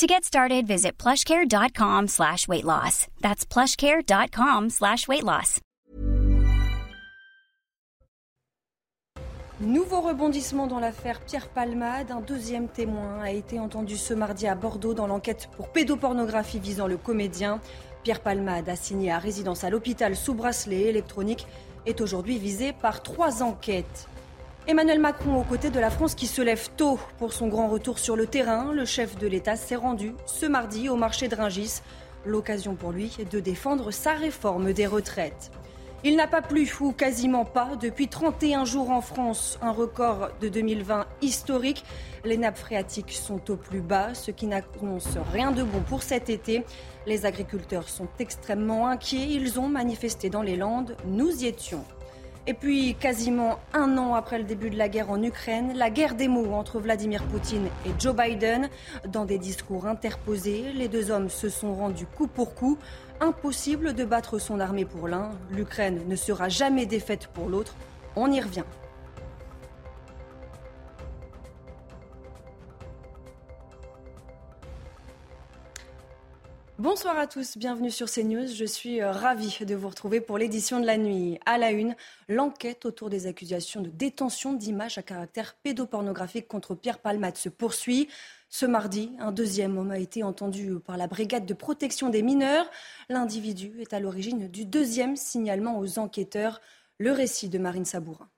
To get started, visit plushcare.com slash weight loss. That's plushcare.com slash weight loss. Nouveau rebondissement dans l'affaire Pierre Palmade. Un deuxième témoin a été entendu ce mardi à Bordeaux dans l'enquête pour pédopornographie visant le comédien. Pierre Palmade, assigné à résidence à l'hôpital sous bracelet électronique, est aujourd'hui visé par trois enquêtes. Emmanuel Macron aux côtés de la France qui se lève tôt pour son grand retour sur le terrain. Le chef de l'État s'est rendu ce mardi au marché de Ringis. L'occasion pour lui de défendre sa réforme des retraites. Il n'a pas plu, ou quasiment pas, depuis 31 jours en France, un record de 2020 historique. Les nappes phréatiques sont au plus bas, ce qui n'annonce rien de bon pour cet été. Les agriculteurs sont extrêmement inquiets, ils ont manifesté dans les Landes, nous y étions. Et puis, quasiment un an après le début de la guerre en Ukraine, la guerre des mots entre Vladimir Poutine et Joe Biden. Dans des discours interposés, les deux hommes se sont rendus coup pour coup. Impossible de battre son armée pour l'un. L'Ukraine ne sera jamais défaite pour l'autre. On y revient. Bonsoir à tous, bienvenue sur CNews. Je suis euh, ravie de vous retrouver pour l'édition de la nuit. À la une, l'enquête autour des accusations de détention d'images à caractère pédopornographique contre Pierre Palmade se poursuit. Ce mardi, un deuxième homme a été entendu par la brigade de protection des mineurs. L'individu est à l'origine du deuxième signalement aux enquêteurs. Le récit de Marine Sabourin.